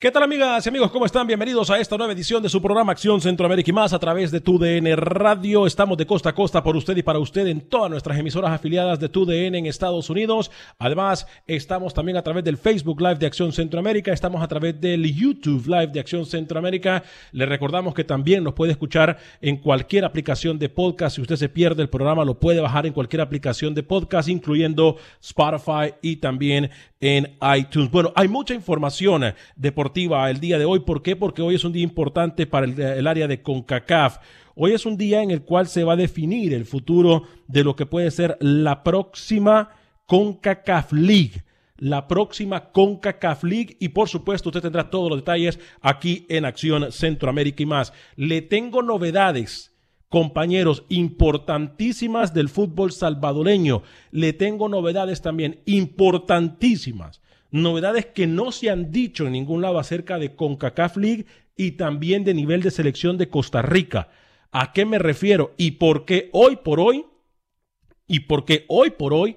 ¿Qué tal amigas y amigos? ¿Cómo están? Bienvenidos a esta nueva edición de su programa Acción Centroamérica y más a través de TUDN Radio. Estamos de costa a costa por usted y para usted en todas nuestras emisoras afiliadas de TUDN en Estados Unidos. Además, estamos también a través del Facebook Live de Acción Centroamérica. Estamos a través del YouTube Live de Acción Centroamérica. Le recordamos que también nos puede escuchar en cualquier aplicación de podcast. Si usted se pierde el programa, lo puede bajar en cualquier aplicación de podcast, incluyendo Spotify y también en iTunes. Bueno, hay mucha información el día de hoy. ¿Por qué? Porque hoy es un día importante para el, área de CONCACAF. Hoy es un día en el cual se va a definir el futuro de lo que puede ser la próxima CONCACAF League la próxima CONCACAF League y por supuesto usted tendrá todos los detalles aquí en Acción Centroamérica y más. Le tengo novedades compañeros importantísimas del fútbol salvadoreño. Le tengo novedades también importantísimas. Novedades que no se han dicho en ningún lado acerca de CONCACAF League y también de nivel de selección de Costa Rica. ¿A qué me refiero? Y por qué hoy por hoy, y por qué hoy por hoy,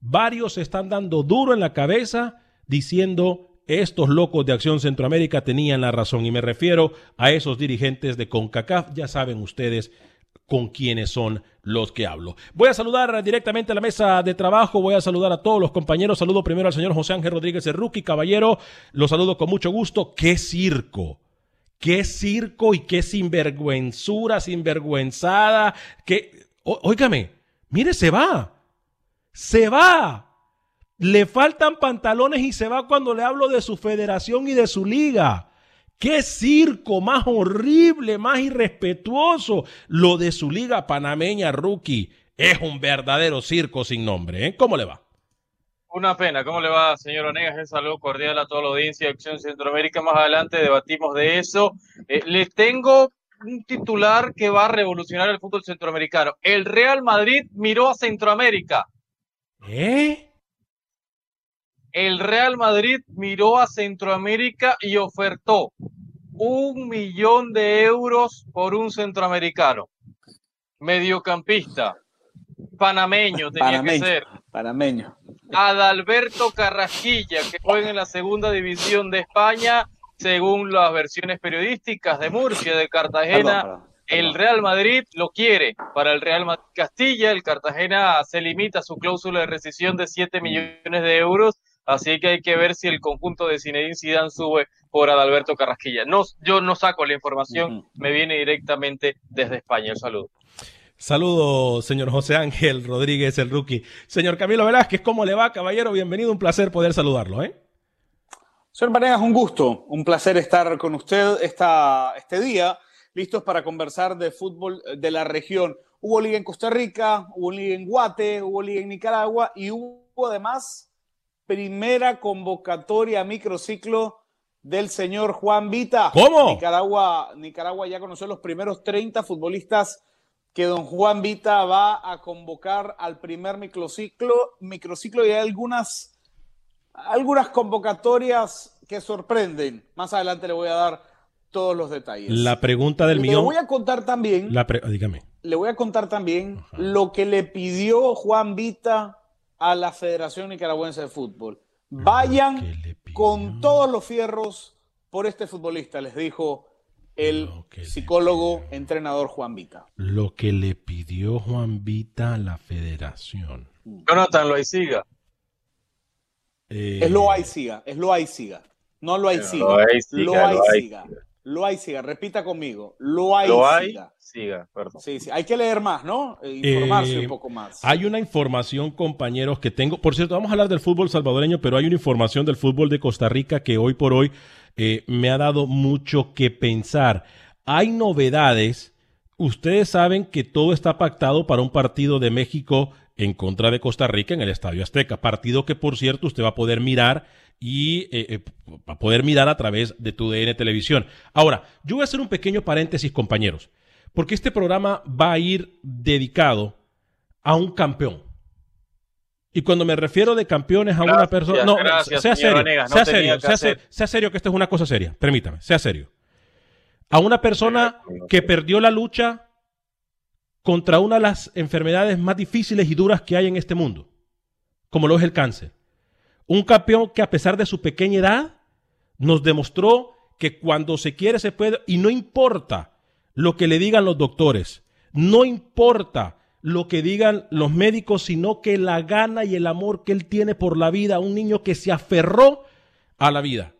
varios están dando duro en la cabeza diciendo estos locos de Acción Centroamérica tenían la razón y me refiero a esos dirigentes de CONCACAF, ya saben ustedes con quiénes son los que hablo. Voy a saludar directamente a la mesa de trabajo, voy a saludar a todos los compañeros, saludo primero al señor José Ángel Rodríguez Rookie, caballero, lo saludo con mucho gusto, qué circo. Qué circo y qué sinvergüenzura, sinvergüenzada, óigame, mire, se va, se va, le faltan pantalones y se va cuando le hablo de su federación y de su liga. Qué circo más horrible, más irrespetuoso. Lo de su liga panameña rookie es un verdadero circo sin nombre. ¿eh? ¿Cómo le va? Una pena. ¿Cómo le va, señor Onegas? Un saludo cordial a toda la audiencia de Acción Centroamérica. Más adelante debatimos de eso. Eh, les tengo un titular que va a revolucionar el fútbol centroamericano. El Real Madrid miró a Centroamérica. ¿Eh? El Real Madrid miró a Centroamérica y ofertó un millón de euros por un centroamericano. Mediocampista, panameño tenía que ser. Panameño. Adalberto Carrasquilla, que juega en la segunda división de España, según las versiones periodísticas de Murcia, de Cartagena. El Real Madrid lo quiere para el Real Madrid Castilla. El Cartagena se limita a su cláusula de rescisión de 7 millones de euros Así que hay que ver si el conjunto de Zinedine Zidane sube por Adalberto Carrasquilla. No, yo no saco la información, me viene directamente desde España. El saludo. Saludo, señor José Ángel Rodríguez, el rookie. Señor Camilo Velázquez, ¿cómo le va, caballero? Bienvenido, un placer poder saludarlo, ¿eh? Señor Vanegas, un gusto, un placer estar con usted esta, este día, listos para conversar de fútbol de la región. Hubo liga en Costa Rica, hubo liga en Guate, hubo liga en Nicaragua y hubo además primera convocatoria a microciclo del señor Juan Vita. ¿Cómo? Nicaragua, Nicaragua ya conoció los primeros 30 futbolistas que don Juan Vita va a convocar al primer microciclo, microciclo y hay algunas, algunas convocatorias que sorprenden. Más adelante le voy a dar todos los detalles. La pregunta del millón. Le voy a contar también. La dígame. Le voy a contar también lo que le pidió Juan Vita a la Federación Nicaragüense de Fútbol. Vayan con todos los fierros por este futbolista, les dijo el psicólogo entrenador Juan Vita. Lo que le pidió Juan Vita a la federación. Jonathan Loaiziga. Eh, es lo siga, es lo siga. No lo hay siga. Lo siga. Lo hay siga. Repita conmigo. Lo hay siga. Siga, perdón. Sí, sí. Hay que leer más, ¿no? E informarse un eh, poco más. Hay una información, compañeros, que tengo. Por cierto, vamos a hablar del fútbol salvadoreño, pero hay una información del fútbol de Costa Rica que hoy por hoy eh, me ha dado mucho que pensar. Hay novedades. Ustedes saben que todo está pactado para un partido de México en contra de Costa Rica en el Estadio Azteca. Partido que, por cierto, usted va a poder mirar y eh, eh, a poder mirar a través de tu DN Televisión. Ahora, yo voy a hacer un pequeño paréntesis, compañeros, porque este programa va a ir dedicado a un campeón. Y cuando me refiero de campeones a una persona. No, sea, serio, sea, serio sea, serio, que esto es una cosa seria. Permítame, sea serio. A una persona que perdió la lucha contra una de las enfermedades más difíciles y duras que hay en este mundo, como lo es el cáncer. Un campeón que a pesar de su pequeña edad nos demostró que cuando se quiere se puede y no importa lo que le digan los doctores, no importa lo que digan los médicos, sino que la gana y el amor que él tiene por la vida, un niño que se aferró a la vida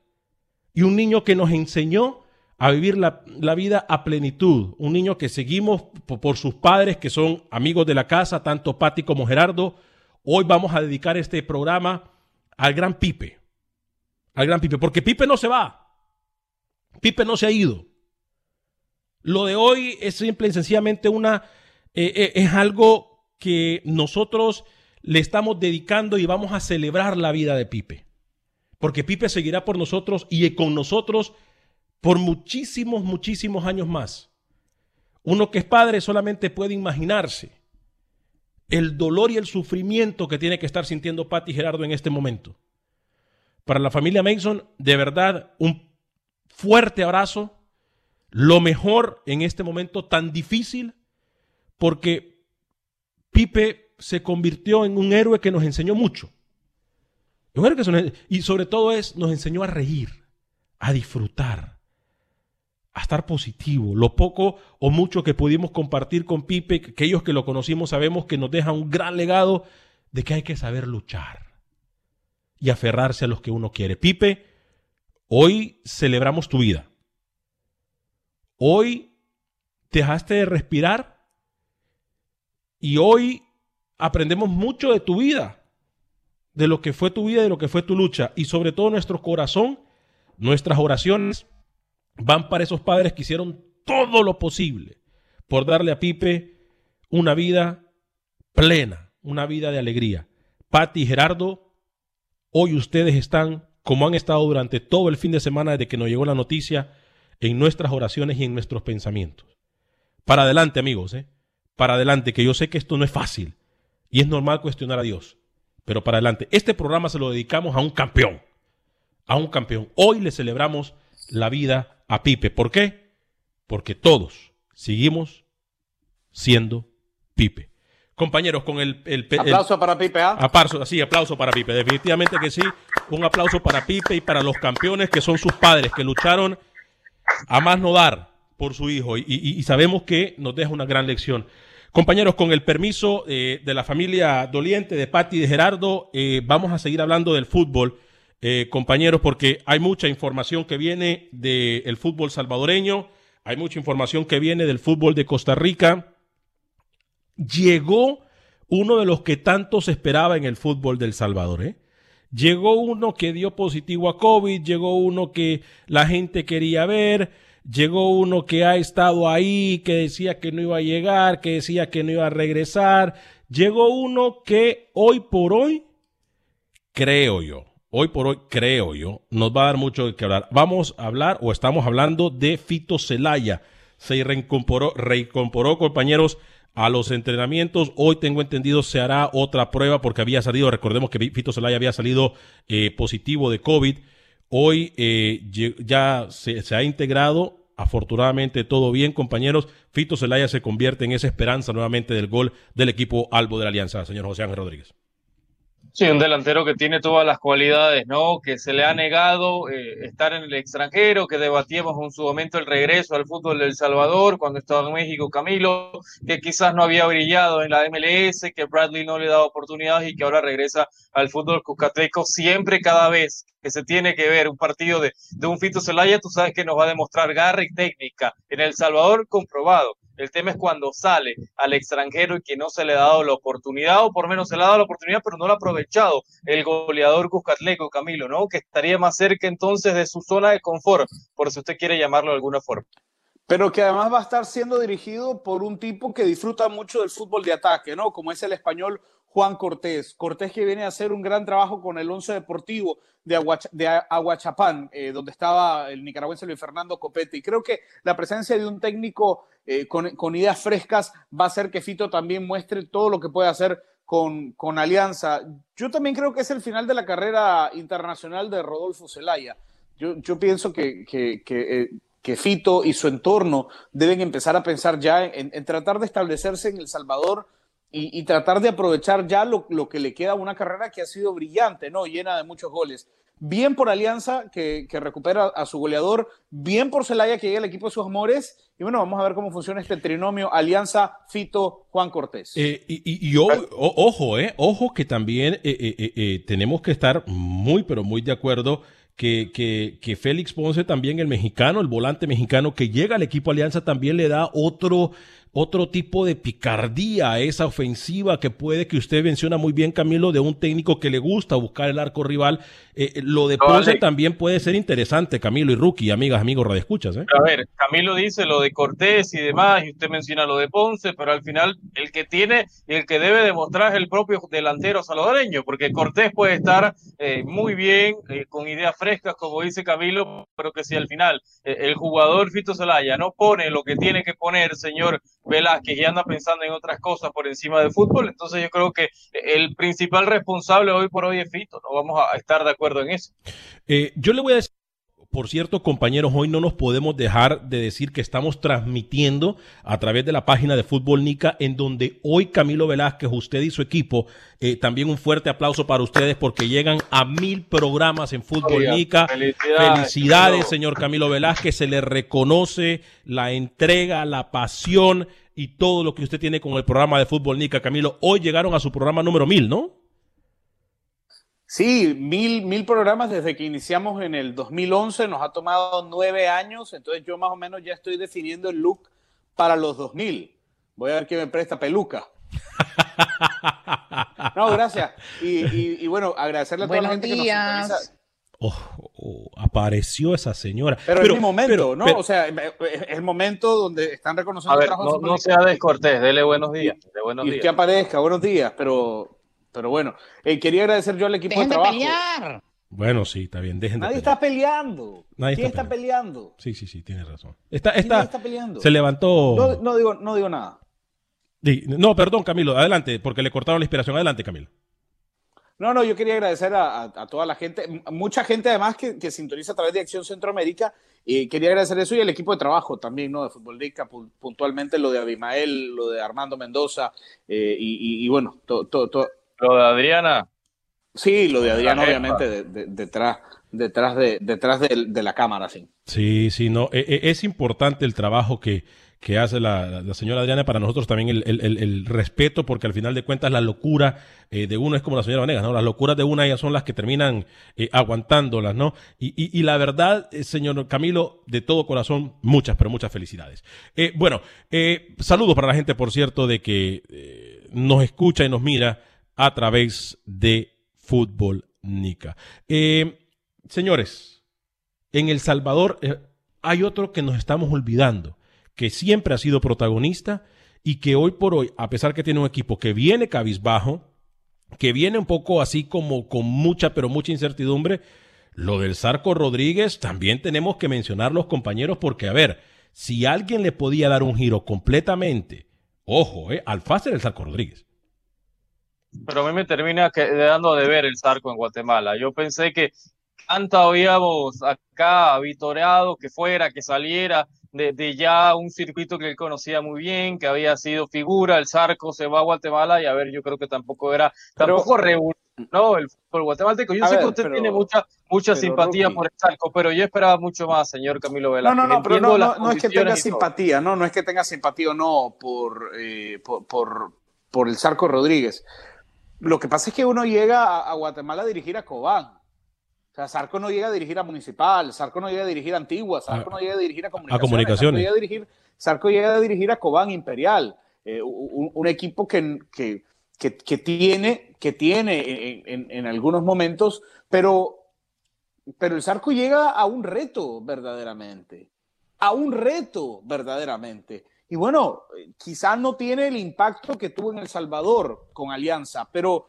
y un niño que nos enseñó a vivir la, vida a plenitud. Un niño que seguimos por, sus padres, que son amigos de la casa, tanto Patti como Gerardo. Hoy vamos a dedicar este programa al gran Pipe. Al gran Pipe, porque Pipe no se va. Pipe no se ha ido. Lo de hoy es simple y sencillamente una, eh, eh, es algo que nosotros le estamos dedicando y vamos a celebrar la vida de Pipe. Porque Pipe seguirá por nosotros y con nosotros por muchísimos, muchísimos años más. Uno que es padre solamente puede imaginarse el dolor y el sufrimiento que tiene que estar sintiendo Patty Gerardo en este momento. Para la familia Mason, de verdad, un fuerte abrazo, lo mejor en este momento tan difícil, porque Pipe se convirtió en un héroe que nos enseñó mucho. y sobre todo es, nos enseñó a reír, a disfrutar a estar positivo. Lo poco o mucho que pudimos compartir con Pipe, que aquellos que lo conocimos sabemos que nos deja un gran legado de que hay que saber luchar y aferrarse a los que uno quiere. Pipe, hoy celebramos tu vida. Hoy dejaste de respirar y hoy aprendemos mucho de tu vida, de lo que fue tu vida, de lo que fue tu lucha y sobre todo nuestro corazón, nuestras oraciones van para esos padres que hicieron todo lo posible por darle a Pipe una vida plena, una vida de alegría. Patti y Gerardo, hoy ustedes están, como han estado durante todo el fin de semana desde que nos llegó la noticia, en nuestras oraciones y en nuestros pensamientos. Para adelante, amigos, ¿eh? Para adelante, que yo sé que esto no es fácil y es normal cuestionar a Dios, pero para adelante. Este programa se lo dedicamos a un campeón, a un campeón. Hoy le celebramos la vida a Pipe. ¿Por qué? Porque todos seguimos siendo Pipe. Compañeros, con el... aplauso para Pipe, ¿ah? Aplauso, sí, aplauso para Pipe. Definitivamente que sí. Un aplauso para Pipe y para los campeones que son sus padres, que lucharon a más no dar por su hijo. Y, sabemos que nos deja una gran lección. Compañeros, con el permiso eh, de la familia doliente de Patti y de Gerardo, eh, vamos a seguir hablando del fútbol. Eh, compañeros, porque hay mucha información que viene del fútbol salvadoreño, hay mucha información que viene del fútbol de Costa Rica. Llegó uno de los que tanto se esperaba en el fútbol del Salvador. ¿eh? Llegó uno que dio positivo a COVID, llegó uno que la gente quería ver, llegó uno que ha estado ahí, que decía que no iba a llegar, que decía que no iba a regresar. Llegó uno que hoy por hoy, creo yo, hoy por hoy, creo yo, nos va a dar mucho qué hablar. Vamos a hablar o estamos hablando de Fito Celaya. Se reincorporó, reincorporó, compañeros, a los entrenamientos. Hoy tengo entendido se hará otra prueba porque había salido, recordemos que Fito Celaya había salido eh, positivo de COVID. Hoy eh, ya se, se, ha integrado. Afortunadamente todo bien, compañeros. Fito Celaya se convierte en esa esperanza nuevamente del gol del equipo Albo de la Alianza, señor José Ángel Rodríguez. Sí, un delantero que tiene todas las cualidades, ¿no? Que se le ha negado eh, estar en el extranjero, que debatíamos en su momento el regreso al fútbol del Salvador cuando estaba en México Camilo, que quizás no había brillado en la MLS, que Bradley no le daba oportunidades y que ahora regresa al fútbol cucateco siempre cada vez que se tiene que ver un partido de, de un Fito Celaya, tú sabes que nos va a demostrar garra y técnica. En El Salvador comprobado el tema es cuando sale al extranjero y que no se le ha dado la oportunidad, o por menos se le ha dado la oportunidad, pero no lo ha aprovechado el goleador Cuscatleco, Camilo, ¿no? Que estaría más cerca entonces de su zona de confort, por si usted quiere llamarlo de alguna forma. Pero que además va a estar siendo dirigido por un tipo que disfruta mucho del fútbol de ataque, ¿no? Como es el español Juan Cortés. Cortés que viene a hacer un gran trabajo con el Once Deportivo de, Aguachapán, eh, donde estaba el nicaragüense Luis Fernando Copete. Y creo que la presencia de un técnico eh, con, ideas frescas va a hacer que Fito también muestre todo lo que puede hacer con, Alianza. Yo también creo que es el final de la carrera internacional de Rodolfo Zelaya. Yo, pienso que, que, eh, Fito y su entorno deben empezar a pensar ya en tratar de establecerse en El Salvador y, tratar de aprovechar ya lo, lo, que le queda a una carrera que ha sido brillante, ¿no? Llena de muchos goles. Bien por Alianza, que, que recupera a su goleador, bien por Celaya, que llega al equipo de sus amores. Y bueno, vamos a ver cómo funciona este trinomio Alianza, Fito, Juan Cortés. Eh, y, y, ojo, eh, ojo que también eh, eh, tenemos que estar muy, pero muy de acuerdo que, que, que, Félix Ponce también, el mexicano, el volante mexicano que llega al equipo Alianza, también le da otro, otro tipo de picardía esa ofensiva que puede que usted menciona muy bien, Camilo, de un técnico que le gusta buscar el arco rival. Eh, eh, lo de Ponce también puede ser interesante, Camilo y Rookie, amigas, amigos, radioescuchas. ¿eh? A ver, Camilo dice lo de Cortés y demás, y usted menciona lo de Ponce, pero al final el que tiene y el que debe demostrar es el propio delantero salvadoreño, porque Cortés puede estar eh, muy bien, con ideas frescas, como dice Camilo, pero que si al final el jugador Fito Zelaya no pone lo que tiene que poner, señor Velázquez ya anda pensando en otras cosas por encima del fútbol, entonces yo creo que el principal responsable hoy por hoy es Fito, no vamos a estar de acuerdo en eso. Eh, yo le voy a decir por cierto, compañeros, hoy no nos podemos dejar de decir que estamos transmitiendo a través de la página de Fútbol Nica, en donde hoy Camilo Velázquez, usted y su equipo, eh, también un fuerte aplauso para ustedes porque llegan a mil programas en Fútbol Nica. Felicidades, señor Camilo Velázquez, se le reconoce la entrega, la pasión y todo lo que usted tiene con el programa de Fútbol Nica. Camilo, hoy llegaron a su programa número mil, ¿no? Sí, mil, mil programas desde que iniciamos en el 2011, nos ha tomado nueve años, entonces yo más o menos ya estoy definiendo el look para los 2000. Voy a ver qué me presta peluca. No, gracias. Y, bueno, agradecerle a toda la gente que nos sintoniza. Oh, oh, apareció esa señora. Pero, es mi momento, ¿no? o sea, es el momento donde están reconociendo el trabajo. No, no sea descortés, dele buenos días. buenos y que aparezca, buenos días, pero pero bueno, eh, quería agradecer yo al equipo de trabajo. pelear. Bueno, sí, está bien. Dejen Nadie está peleando. Nadie ¿Quién está, peleando? Sí, sí, sí, tiene razón. Está, está, está peleando? Se levantó. No, digo, no digo nada. No, perdón, Camilo, adelante, porque le cortaron la inspiración. Adelante, Camilo. No, no, yo quería agradecer a, toda la gente, mucha gente además que, que, sintoniza a través de Acción Centroamérica, y quería agradecer eso y el equipo de trabajo también, ¿no? De Fútbol puntualmente lo de Abimael, lo de Armando Mendoza, eh, y, bueno, todo, todo, lo de Adriana. Sí, lo de Adriana, obviamente, detrás, detrás, de, detrás de, la cámara, sí. Sí, sí, no. E, e, es importante el trabajo que, que hace la, señora Adriana, para nosotros también el, respeto, porque al final de cuentas la locura eh, de uno es como la señora Vanegas, ¿no? Las locuras de una ellas son las que terminan eh, aguantándolas, ¿no? Y, y, la verdad, eh, señor Camilo, de todo corazón, muchas, pero muchas felicidades. bueno, saludos para la gente, por cierto, de que nos escucha y nos mira a través de Fútbol Nica. Eh, señores, en El Salvador eh, hay otro que nos estamos olvidando, que siempre ha sido protagonista y que hoy por hoy, a pesar que tiene un equipo que viene cabizbajo, que viene un poco así como con mucha, pero mucha incertidumbre, lo del Zarco Rodríguez también tenemos que mencionar los compañeros porque, a ver, si alguien le podía dar un giro completamente, ojo, eh, al fácil el Zarco Rodríguez pero a mí me termina quedando de ver el Zarco en Guatemala. Yo pensé que tanto habíamos acá vitoreado que fuera, que saliera de, ya un circuito que él conocía muy bien, que había sido figura, el Zarco se va a Guatemala y a ver, yo creo que tampoco era, tampoco No, el fútbol guatemalteco. Yo sé que usted tiene mucha, mucha simpatía por el Zarco, pero yo esperaba mucho más, señor Camilo Velázquez. No, no, no, pero no, no, es que tenga simpatía, no, no es que tenga simpatía o no por, eh, por, por, el Zarco Rodríguez. Lo que pasa es que uno llega a, Guatemala a dirigir a Cobán. O sea, Zarco no llega a dirigir a Municipal, Zarco no llega a dirigir a Antigua, Zarco no llega a dirigir a Comunicaciones. A comunicaciones. Zarco, llega a dirigir, llega a dirigir a Cobán Imperial, eh, un, equipo que, que, que, tiene, que tiene en, en, algunos momentos, pero, pero el Zarco llega a un reto verdaderamente, a un reto verdaderamente. Y bueno, quizás no tiene el impacto que tuvo en El Salvador con Alianza, pero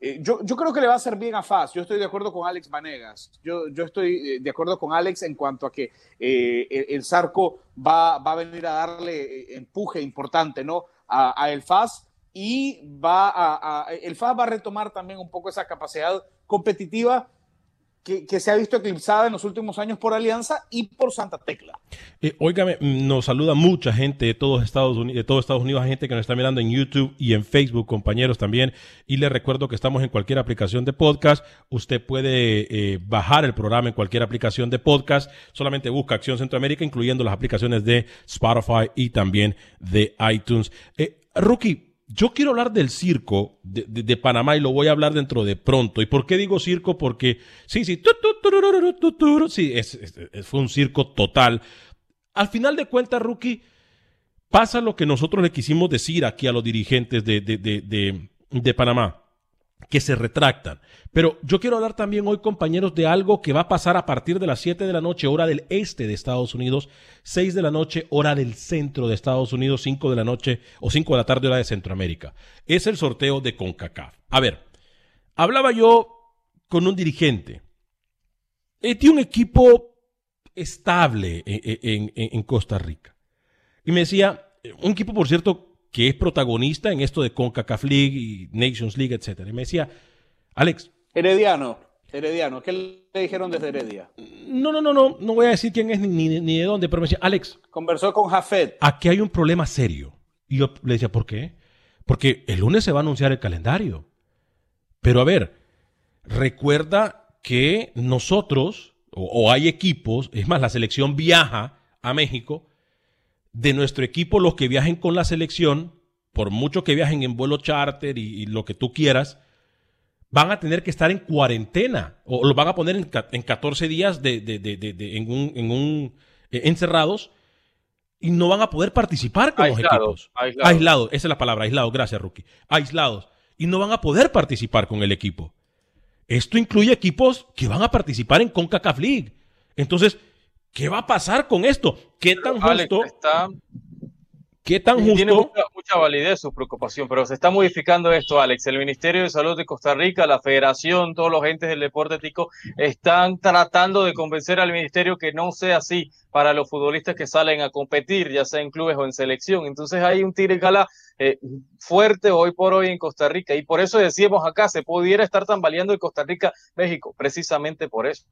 eh, yo, yo, creo que le va a hacer bien a FAS. Yo estoy de acuerdo con Alex Vanegas. Yo, yo estoy eh, de acuerdo con Alex en cuanto a que eh, el, Zarco va, va, a venir a darle empuje importante ¿no? a, el FAS y va a, el FAS va a retomar también un poco esa capacidad competitiva que, se ha visto eclipsada en los últimos años por Alianza y por Santa Tecla. Eh, óigame, nos saluda mucha gente de todos Estados Unidos, de todos Estados Unidos, gente que nos está mirando en YouTube y en Facebook, compañeros también. Y les recuerdo que estamos en cualquier aplicación de podcast. Usted puede eh, bajar el programa en cualquier aplicación de podcast. Solamente busca Acción Centroamérica, incluyendo las aplicaciones de Spotify y también de iTunes. Eh, Rookie, yo quiero hablar del circo de, Panamá y lo voy a hablar dentro de pronto. ¿Y por qué digo circo? Porque sí, sí, sí, fue un circo total. Al final de cuentas, Rookie, pasa lo que nosotros le quisimos decir aquí a los dirigentes de, de Panamá que se retractan. Pero yo quiero hablar también hoy, compañeros, de algo que va a pasar a partir de las 7 de la noche, hora del este de Estados Unidos, 6 de la noche, hora del centro de Estados Unidos, 5 de la noche o 5 de la tarde, hora de Centroamérica. Es el sorteo de CONCACAF. A ver, hablaba yo con un dirigente. Eh, tiene un equipo estable en Costa Rica. Y me decía, un equipo, por cierto, que es protagonista en esto de CONCACAF League y Nations League, etcétera. Y me decía, Alex. Herediano, Herediano, ¿qué le dijeron desde Heredia? No, no, no, no, no voy a decir quién es ni, ni, de dónde, pero me decía, Alex. Conversó con Jafet. Aquí hay un problema serio. Y yo le decía, ¿por qué? Porque el lunes se va a anunciar el calendario. Pero a ver, recuerda que nosotros, o hay equipos, es más, la selección viaja a México de nuestro equipo, los que viajen con la selección, por mucho que viajen en vuelo charter y, lo que tú quieras, van a tener que estar en cuarentena o lo van a poner en, en 14 días de, en un, en un eh, encerrados y no van a poder participar con los equipos. Aislados. esa es la palabra, aislados. Gracias, Rookie. Aislados. Y no van a poder participar con el equipo. Esto incluye equipos que van a participar en CONCACAF League. Entonces, ¿Qué va a pasar con esto? ¿Qué tan justo? ¿Qué tan justo? Tiene mucha, validez su preocupación, pero se está modificando esto, Alex. El Ministerio de Salud de Costa Rica, la Federación, todos los entes del deporte ético están tratando de convencer al Ministerio que no sea así para los futbolistas que salen a competir, ya sea en clubes o en selección. Entonces hay un tire eh, fuerte hoy por hoy en Costa Rica y por eso decíamos acá, se pudiera estar tambaleando en Costa Rica, México, precisamente por eso.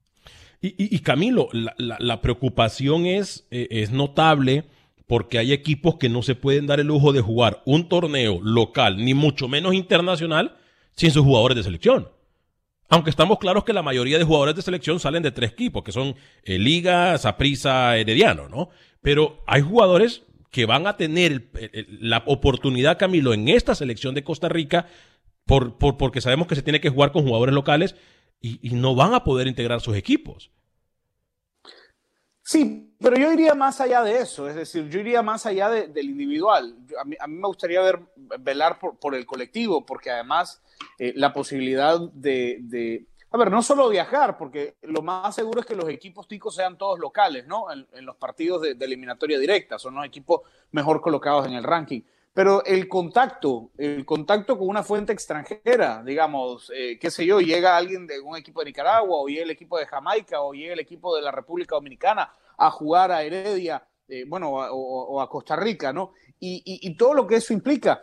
Y, Camilo, la, preocupación es, eh, es notable porque hay equipos que no se pueden dar el lujo de jugar un torneo local, ni mucho menos internacional, sin sus jugadores de selección. Aunque estamos claros que la mayoría de jugadores de selección salen de tres equipos, que son eh, Liga, Saprissa, Herediano, ¿no? Pero hay jugadores que van a tener la oportunidad, Camilo, en esta selección de Costa Rica, por, porque sabemos que se tiene que jugar con jugadores locales y, no van a poder integrar sus equipos. Sí, pero yo iría más allá de eso, es decir, yo iría más allá del individual. a, mí, me gustaría ver, velar por, el colectivo, porque además eh, la posibilidad de, a ver, no solo viajar, porque lo más seguro es que los equipos ticos sean todos locales, ¿no? En, los partidos de, de, eliminatoria directa, son los equipos mejor colocados en el ranking pero el contacto, el contacto con una fuente extranjera, digamos, eh, qué sé yo, llega alguien de un equipo de Nicaragua o llega el equipo de Jamaica o llega el equipo de la República Dominicana a jugar a Heredia, eh, bueno, o, a Costa Rica, ¿no? Y, todo lo que eso implica.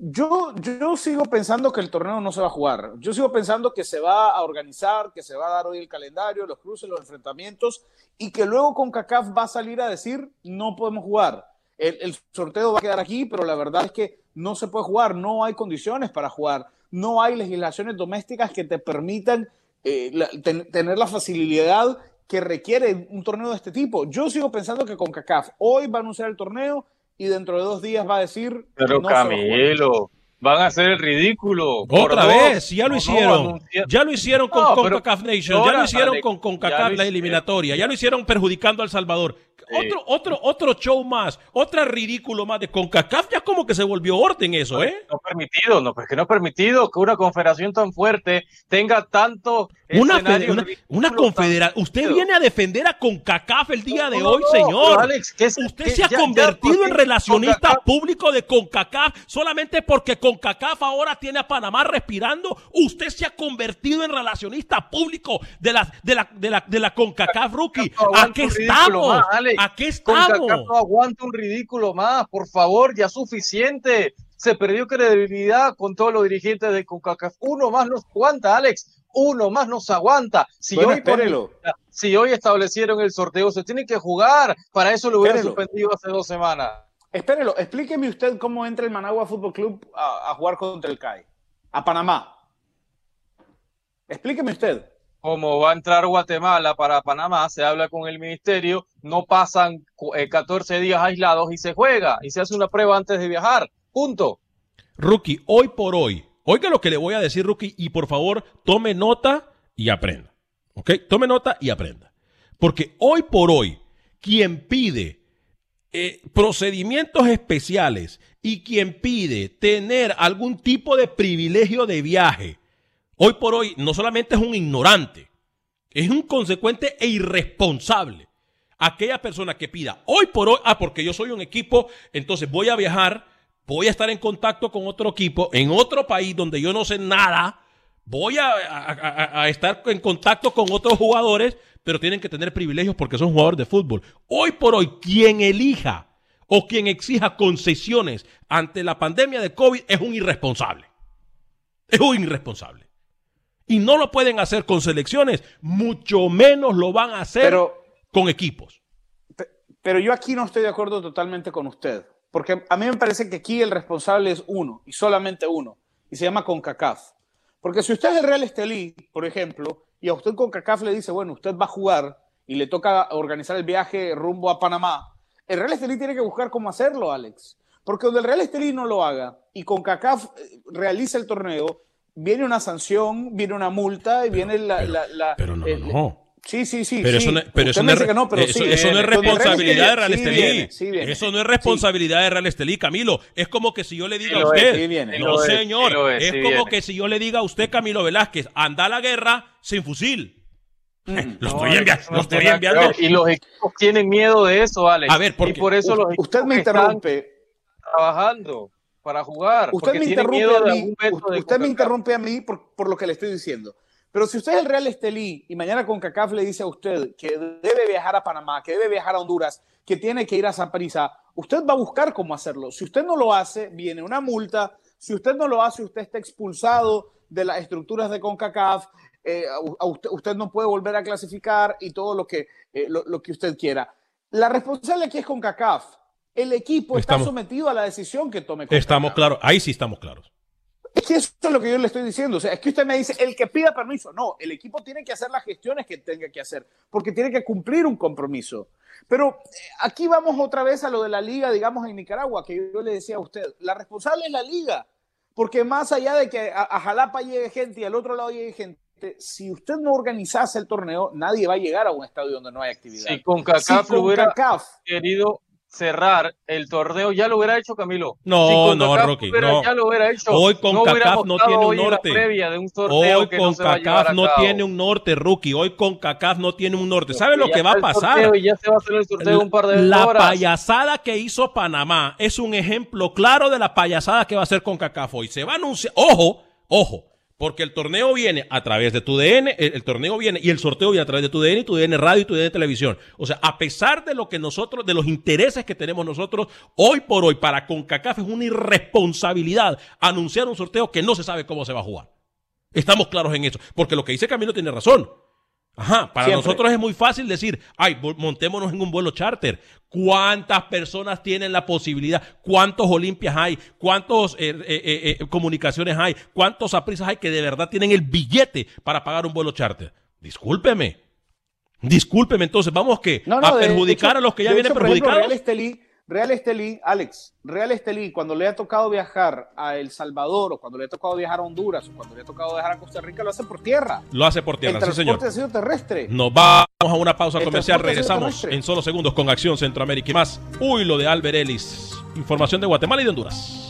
Yo, yo sigo pensando que el torneo no se va a jugar. Yo sigo pensando que se va a organizar, que se va a dar hoy el calendario, los cruces, los enfrentamientos y que luego con CACAF va a salir a decir no podemos jugar el, sorteo va a quedar aquí, pero la verdad es que no se puede jugar, no hay condiciones para jugar, no hay legislaciones domésticas que te permitan eh, tener la facilidad que requiere un torneo de este tipo. Yo sigo pensando que con CACAF hoy va a anunciar el torneo y dentro de dos días va a decir... Pero Camilo, van a hacer el ridículo. Otra vez, ya lo hicieron. Ya lo hicieron con CONCACAF Nation, ya lo hicieron con CONCACAF la eliminatoria, ya lo hicieron perjudicando a El Salvador. Otro, otro, otro show más, otro ridículo más de CONCACAF, ya como que se volvió orden eso, ¿eh? No permitido, no, porque no es permitido que una confederación tan fuerte tenga tanto una, una, una confederación. Usted viene a defender a CONCACAF el día de hoy, señor. Alex, Usted se ha convertido en relacionista público de CONCACAF solamente porque CONCACAF ahora tiene a Panamá respirando. Usted se ha convertido en relacionista público de la, de la, de la, de la CONCACAF rookie. ¿A qué estamos? ¿A qué estamos? no aguanta un ridículo más, por favor, ya suficiente. Se perdió credibilidad con todos los dirigentes de CONCACAF. Uno más nos aguanta, Alex. Uno más nos aguanta. Si, hoy, si hoy establecieron el sorteo, se tiene que jugar. Para eso lo hubiera suspendido hace dos semanas. Espérelo, explíqueme usted cómo entra el Managua Fútbol Club a, a jugar contra el CAI, a Panamá. Explíqueme usted como va a entrar Guatemala para Panamá, se habla con el ministerio, no pasan 14 eh, días aislados y se juega y se hace una prueba antes de viajar. Punto. Rookie, hoy por hoy, oiga lo que le voy a decir, Rookie, y por favor tome nota y aprenda. ¿Ok? Tome nota y aprenda. Porque hoy por hoy, quien pide eh, procedimientos especiales y quien pide tener algún tipo de privilegio de viaje hoy por hoy no solamente es un ignorante, es un consecuente e irresponsable. Aquella persona que pida hoy por hoy, ah, porque yo soy un equipo, entonces voy a viajar, voy a estar en contacto con otro equipo en otro país donde yo no sé nada, voy a, estar en contacto con otros jugadores, pero tienen que tener privilegios porque son jugadores de fútbol. Hoy por hoy, quien elija o quien exija concesiones ante la pandemia de COVID es un irresponsable. Es un irresponsable y no lo pueden hacer con selecciones, mucho menos lo van a hacer con equipos. Pero yo aquí no estoy de acuerdo totalmente con usted, porque a mí me parece que aquí el responsable es uno y solamente uno, y se llama CONCACAF. Porque si usted es el Real Estelí, por ejemplo, y a usted CONCACAF le dice, bueno, usted va a jugar y le toca organizar el viaje rumbo a Panamá, el Real Estelí tiene que buscar cómo hacerlo, Alex. Porque donde el Real Estelí no lo haga y CONCACAF eh, realiza el torneo, viene una sanción, viene una multa y viene la... Pero, la, pero no, no, Sí, sí, sí. Pero eso no, pero eso no, es, no, pero eso, eso no es responsabilidad de Real Estelí. eso no es responsabilidad de Real Estelí, Camilo. Es como que si yo le diga a usted, no señor, es, como que si yo le diga a usted, Camilo Velázquez, anda a la guerra sin fusil. Lo estoy, lo estoy enviando. Y los equipos tienen miedo de eso, Alex. A ver, porque y por eso los usted me interrumpe. trabajando para jugar. Usted me interrumpe a mí, usted me interrumpe a mí por, por, lo que le estoy diciendo. Pero si usted es el Real Estelí y mañana con CACAF le dice a usted que debe viajar a Panamá, que debe viajar a Honduras, que tiene que ir a Zaprisa, usted va a buscar cómo hacerlo. Si usted no lo hace, viene una multa. Si usted no lo hace, usted está expulsado de las estructuras de CONCACAF. Eh, usted, usted, no puede volver a clasificar y todo lo que, eh, lo, lo, que usted quiera. La responsable aquí es CONCACAF. El equipo está sometido a la decisión que tome. Estamos claros, ahí sí estamos claros. Que eso es lo que yo le estoy diciendo. O sea, es que usted me dice, el que pida permiso. No, el equipo tiene que hacer las gestiones que tenga que hacer, porque tiene que cumplir un compromiso. Pero eh, aquí vamos otra vez a lo de la liga, digamos, en Nicaragua, que yo le decía a usted. La responsable es la liga, porque más allá de que a, Jalapa llegue gente y al otro lado llegue gente, si usted no organizase el torneo, nadie va a llegar a un estadio donde no hay actividad. Si con CACAF, si hubiera querido cerrar el torneo, ya lo hubiera hecho Camilo. No, no, Rocky, no. Ya lo hubiera hecho. Hoy con no CACAF no tiene un norte. hoy con CACAF no tiene un norte, Rookie. Hoy con CACAF no tiene un norte. ¿Sabe lo que va a pasar? ya se va a hacer el sorteo un par de la payasada que hizo Panamá es un ejemplo claro de la payasada que va a hacer con CACAF hoy. Se va a anunciar, ojo, ojo, porque el torneo viene a través de tu DN, el, torneo viene y el sorteo viene a través de tu DN, tu DN radio y tu DN televisión. O sea, a pesar de lo que nosotros, de los intereses que tenemos nosotros, hoy por hoy para CONCACAF es una irresponsabilidad anunciar un sorteo que no se sabe cómo se va a jugar. Estamos claros en eso. Porque lo que dice Camilo tiene razón. Ajá, para nosotros es muy fácil decir, ay, montémonos en un vuelo charter. ¿Cuántas personas tienen la posibilidad? ¿Cuántos Olimpias hay? ¿Cuántas eh, eh, eh, comunicaciones hay? ¿Cuántos aprisas hay que de verdad tienen el billete para pagar un vuelo charter? Discúlpeme. Discúlpeme, entonces, ¿vamos que ¿A perjudicar a los que ya vienen perjudicados? Real Estelí, Alex, Real Estelí, cuando le ha tocado viajar a El Salvador, o cuando le ha tocado viajar a Honduras, o cuando le ha tocado viajar a Costa Rica, lo hace por tierra. Lo hace por tierra, sí, señor. ha sido terrestre. Nos vamos a una pausa comercial, regresamos en solo segundos con Acción Centroamérica y más. Uy, lo de Albert Ellis. Información de Guatemala y de Honduras.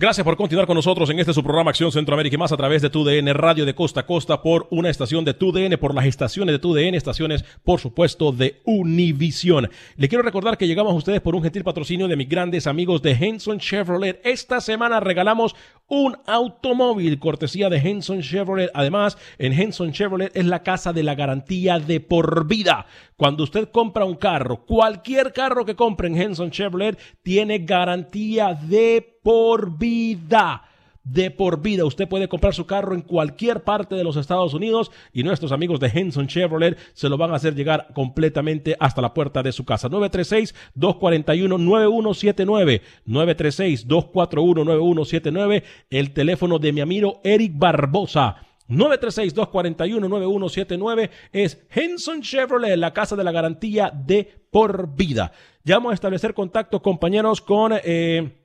Gracias por continuar con nosotros en este su programa Acción Centroamérica y más a través de TUDN Radio de Costa a Costa por una estación de TUDN, por las estaciones de TUDN, estaciones por supuesto de Univisión. Le quiero recordar que llegamos a ustedes por un gentil patrocinio de mis grandes amigos de Henson Chevrolet. Esta semana regalamos un automóvil cortesía de Henson Chevrolet. Además, en Henson Chevrolet es la casa de la garantía de por vida. Cuando usted compra un carro, cualquier carro que compre en Henson Chevrolet tiene garantía de por vida de por vida. Usted puede comprar su carro en cualquier parte de los Estados Unidos y nuestros amigos de Henson Chevrolet se lo van a hacer llegar completamente hasta la puerta de su casa. 936-241-9179. 936-241-9179. El teléfono de mi amigo Eric Barbosa. 936-241-9179 es Henson Chevrolet, la casa de la garantía de por vida. Ya vamos a establecer contacto, compañeros, con... Eh,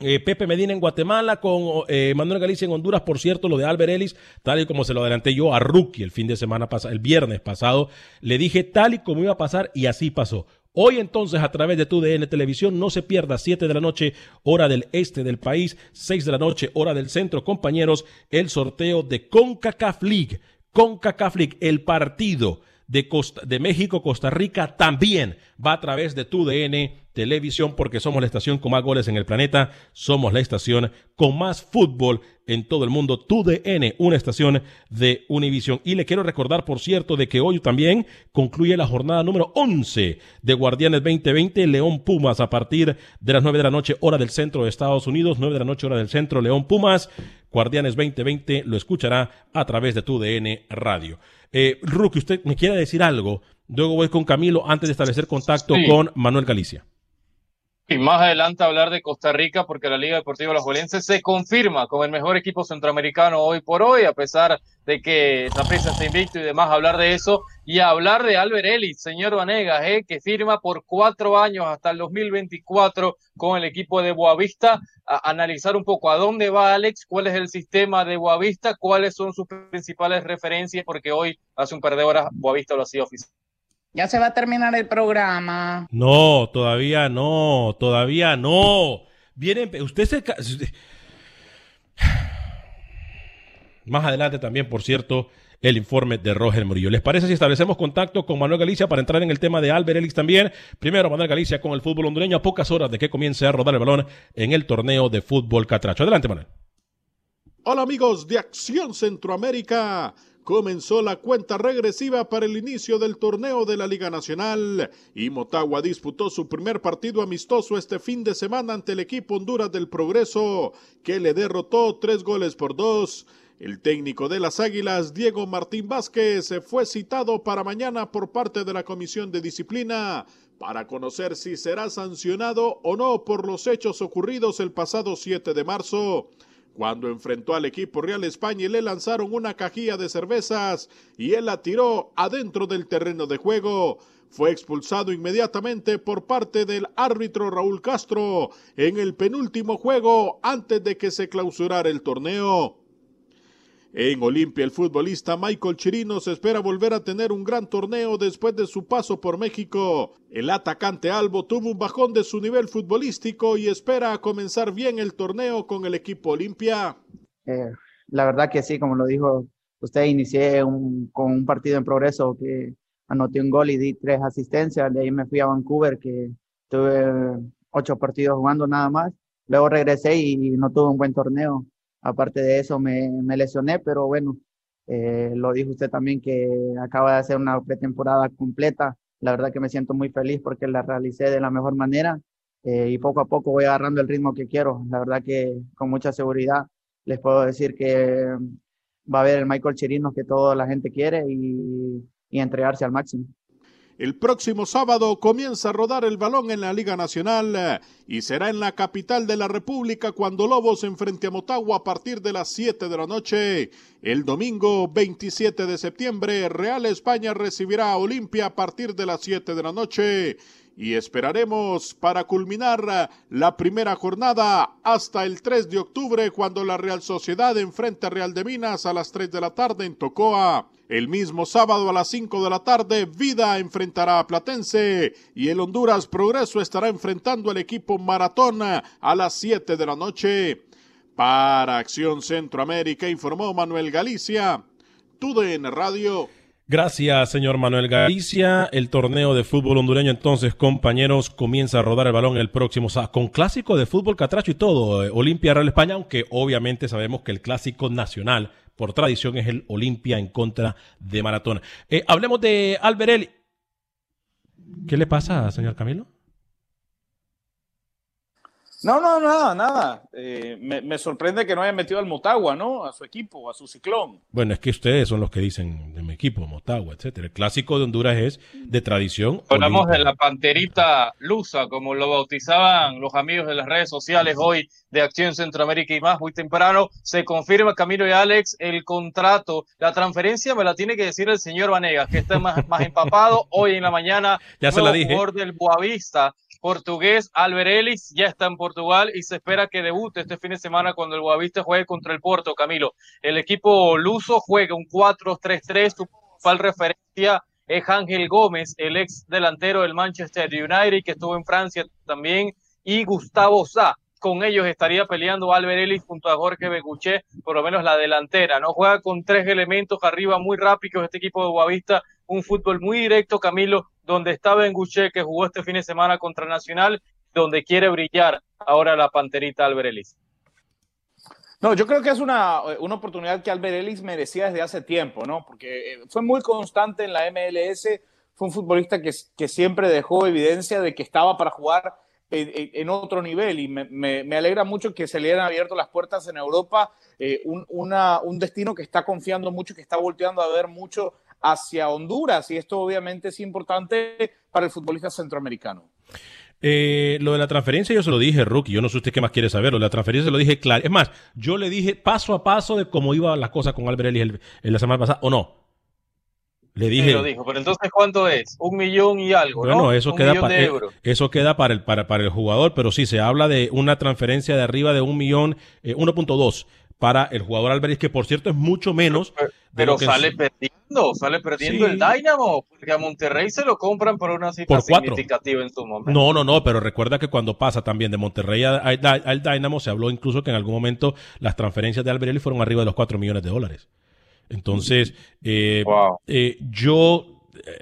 eh, Pepe Medina en Guatemala, con eh, Manuel Galicia en Honduras, por cierto, lo de Albert Ellis, tal y como se lo adelanté yo a Rookie el fin de semana pasado, el viernes pasado, le dije tal y como iba a pasar y así pasó. Hoy entonces a través de tu DN Televisión no se pierda 7 de la noche hora del este del país, 6 de la noche hora del centro, compañeros, el sorteo de CONCACAF League. CONCACAF League, el partido de, Costa, de México, Costa Rica también va a través de tu DN Televisión porque somos la estación con más goles en el planeta, somos la estación con más fútbol en todo el mundo, tu DN, una estación de Univisión. Y le quiero recordar, por cierto, de que hoy también concluye la jornada número 11 de Guardianes 2020, León Pumas, a partir de las 9 de la noche, hora del centro de Estados Unidos, 9 de la noche, hora del centro, León Pumas. Guardianes 2020 lo escuchará a través de tu DN Radio. Eh, Rookie, ¿usted me quiere decir algo? Luego voy con Camilo antes de establecer contacto con Manuel Galicia. Y más adelante hablar de Costa Rica porque la Liga Deportiva Los se confirma como el mejor equipo centroamericano hoy por hoy, a pesar de que Zaprisa está invicto y demás, hablar de eso y hablar de Albert Ellis, señor Vanegas, eh, que firma por cuatro años hasta el 2024 con el equipo de Boavista, analizar un poco a dónde va Alex, cuál es el sistema de Boavista, cuáles son sus principales referencias, porque hoy, hace un par de horas, Boavista lo hacía oficial. Ya se va a terminar el programa. No, todavía no, todavía no. Vienen, usted se... Más adelante también, por cierto, el informe de Roger Murillo. ¿Les parece si establecemos contacto con Manuel Galicia para entrar en el tema de Albert Elix también? Primero, Manuel Galicia con el fútbol hondureño a pocas horas de que comience a rodar el balón en el torneo de fútbol catracho. Adelante, Manuel. Hola amigos de Acción Centroamérica comenzó la cuenta regresiva para el inicio del torneo de la Liga Nacional y Motagua disputó su primer partido amistoso este fin de semana ante el equipo Honduras del Progreso, que le derrotó tres goles por dos. El técnico de las Águilas, Diego Martín Vázquez, fue citado para mañana por parte de la Comisión de Disciplina para conocer si será sancionado o no por los hechos ocurridos el pasado 7 de marzo cuando enfrentó al equipo Real España y le lanzaron una cajilla de cervezas y él la tiró adentro del terreno de juego. Fue expulsado inmediatamente por parte del árbitro Raúl Castro en el penúltimo juego antes de que se clausurara el torneo. En Olimpia, el futbolista Michael Chirinos espera volver a tener un gran torneo después de su paso por México. El atacante Albo tuvo un bajón de su nivel futbolístico y espera comenzar bien el torneo con el equipo Olimpia. Eh, la verdad que sí, como lo dijo usted, inicié con un partido en progreso que anoté un gol y di tres asistencias. De ahí me fui a Vancouver, que tuve ocho partidos jugando nada más. Luego regresé y no tuve un buen torneo. Aparte de eso, me, me lesioné, pero bueno, eh, lo dijo usted también que acaba de hacer una pretemporada completa. La verdad que me siento muy feliz porque la realicé de la mejor manera eh, y poco a poco voy agarrando el ritmo que quiero. La verdad que con mucha seguridad les puedo decir que va a haber el Michael Chirinos que toda la gente quiere y, y entregarse al máximo. El próximo sábado comienza a rodar el balón en la Liga Nacional eh, y será en la capital de la República cuando Lobos enfrente a Motagua a partir de las 7 de la noche. El domingo 27 de septiembre, Real España recibirá a Olimpia a partir de las 7 de la noche y esperaremos para culminar la primera jornada hasta el 3 de octubre cuando la Real Sociedad enfrenta a Real de Minas a las 3 de la tarde en Tocoa. El mismo sábado a las 5 de la tarde, Vida enfrentará a Platense y el Honduras Progreso estará enfrentando al equipo Maratón a las 7 de la noche. Para Acción Centroamérica informó Manuel Galicia, TUDN Radio. Gracias, señor Manuel Galicia. El torneo de fútbol hondureño, entonces, compañeros, comienza a rodar el balón el próximo sábado, con clásico de fútbol catracho y todo. Eh, Olimpia Real España, aunque obviamente sabemos que el clásico nacional por tradición es el Olimpia en contra de Maratón. Eh, hablemos de Alberelli. ¿Qué le pasa, señor Camilo? No, no, nada, nada. Eh, me, sorprende que no haya metido al Motagua, ¿no? A su equipo, a su ciclón. Bueno, es que ustedes son los que dicen de mi equipo, Motagua, etcétera. El clásico de Honduras es de tradición. Hablamos de la panterita lusa, como lo bautizaban los amigos de las redes sociales hoy de Acción Centroamérica y más, muy temprano. Se confirma, Camilo y Alex, el contrato, la transferencia me la tiene que decir el señor Vanegas, que está más, más empapado hoy en la mañana. Ya se la dije. del Boavista portugués Albert Ellis ya está en Portugal y se espera que debute este fin de semana cuando el Boavista juegue contra el Porto, Camilo. El equipo luso juega un 4-3-3, su principal referencia es Ángel Gómez, el ex delantero del Manchester United que estuvo en Francia también, y Gustavo Sá. Con ellos estaría peleando Albert Ellis junto a Jorge Beguché, por lo menos la delantera, ¿no? Juega con tres elementos arriba muy rápidos este equipo de Boavista, un fútbol muy directo, Camilo, donde estaba en Guché, que jugó este fin de semana contra Nacional, donde quiere brillar ahora la panterita Ellis. No, yo creo que es una, una oportunidad que Ellis merecía desde hace tiempo, ¿no? Porque eh, fue muy constante en la MLS, fue un futbolista que, que siempre dejó evidencia de que estaba para jugar en, otro nivel y me, me, alegra mucho que se le hayan abierto las puertas en Europa, eh, un, un destino que está confiando mucho, que está volteando a ver mucho hacia Honduras y esto obviamente es importante para el futbolista centroamericano. Eh, lo de la transferencia yo se lo dije, Rookie, yo no sé usted qué más quiere saber, lo de la transferencia se lo dije claro. Es más, yo le dije paso a paso de cómo iba la cosa con Albert Ellis en la semana pasada, ¿o no? Le dije. lo dijo, pero entonces ¿cuánto es? Un millón y algo, bueno, eso queda para eh, eso queda para el para, para el jugador, pero sí se habla de una transferencia de arriba de un millón, eh, 1.2 para el jugador Alberis, que por cierto es mucho menos. Pero, sale perdiendo, sale perdiendo el Dynamo, porque a Monterrey se lo compran por una cifra significativa en su momento. No, no, no, pero recuerda que cuando pasa también de Monterrey al Dynamo, se habló incluso que en algún momento las transferencias de Alberis fueron arriba de los 4 millones de dólares. Entonces, eh, eh, yo eh,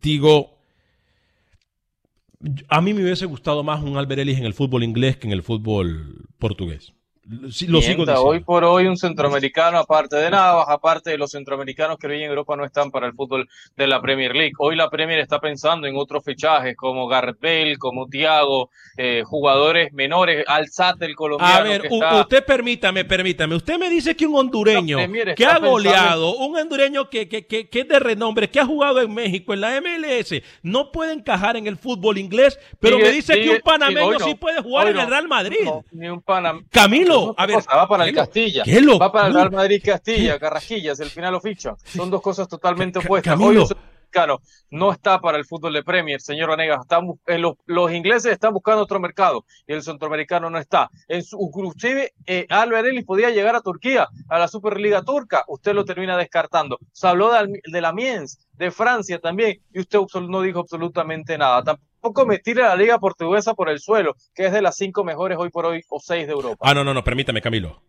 digo, a mí me hubiese gustado más un Alberelis en el fútbol inglés que en el fútbol portugués lo sigo Hoy por hoy un centroamericano, aparte de Navas, aparte de los centroamericanos que hoy en Europa no están para el fútbol de la Premier League. Hoy la Premier está pensando en otros fichajes como Gareth Bale, como Thiago, eh, jugadores menores, Alzate el colombiano. A ver, usted permítame, permítame. Usted me dice que un hondureño que ha goleado, un hondureño que, que, que, que, es de renombre, que ha jugado en México, en la MLS, no puede encajar en el fútbol inglés, pero me dice que un panameño sí puede jugar en el Real Madrid. ni un panameño. Camilo, a ver, va para el Castilla. Va para el Real Madrid Castilla, Carrasquillas, el final lo. Son dos cosas totalmente opuestas. Camilo, centroamericano no está para el fútbol de Premier, señor Vanegas. Eh, los, ingleses están buscando otro mercado y el centroamericano no está. En su, inclusive eh, podía llegar a Turquía, a la Superliga turca. Usted lo termina descartando. Se habló de, de la Miens, de Francia también, y usted no dijo absolutamente nada. Tampoco me tire la liga portuguesa por el suelo, que es de las cinco mejores hoy por hoy o seis de Europa. Ah, no, no, no, permítame, Camilo.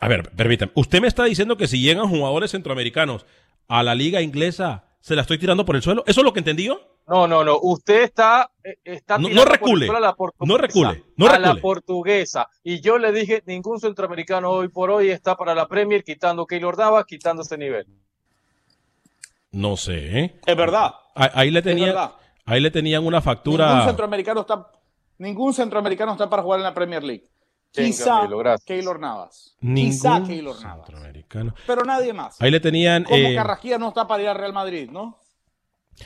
A ver, permítame. Usted me está diciendo que si llegan jugadores centroamericanos a la liga inglesa, se la estoy tirando por el suelo. ¿Eso es lo que entendí yo? No, no, no. Usted está, eh, está no, no recule. A la no recule. No a la portuguesa. Y yo le dije, ningún centroamericano hoy por hoy está para la Premier, quitando Keylor Navas, quitando ese nivel. No sé. ¿eh? Es verdad. Ahí, le tenían, ahí le tenían una factura. Ningún centroamericano está, ningún centroamericano está para jugar en la Premier League. Quizá Keylor Navas. Quizá Keylor Navas. Pero nadie más. Ahí le tenían. Como eh, Carrasquilla no está para ir al Real Madrid, ¿no?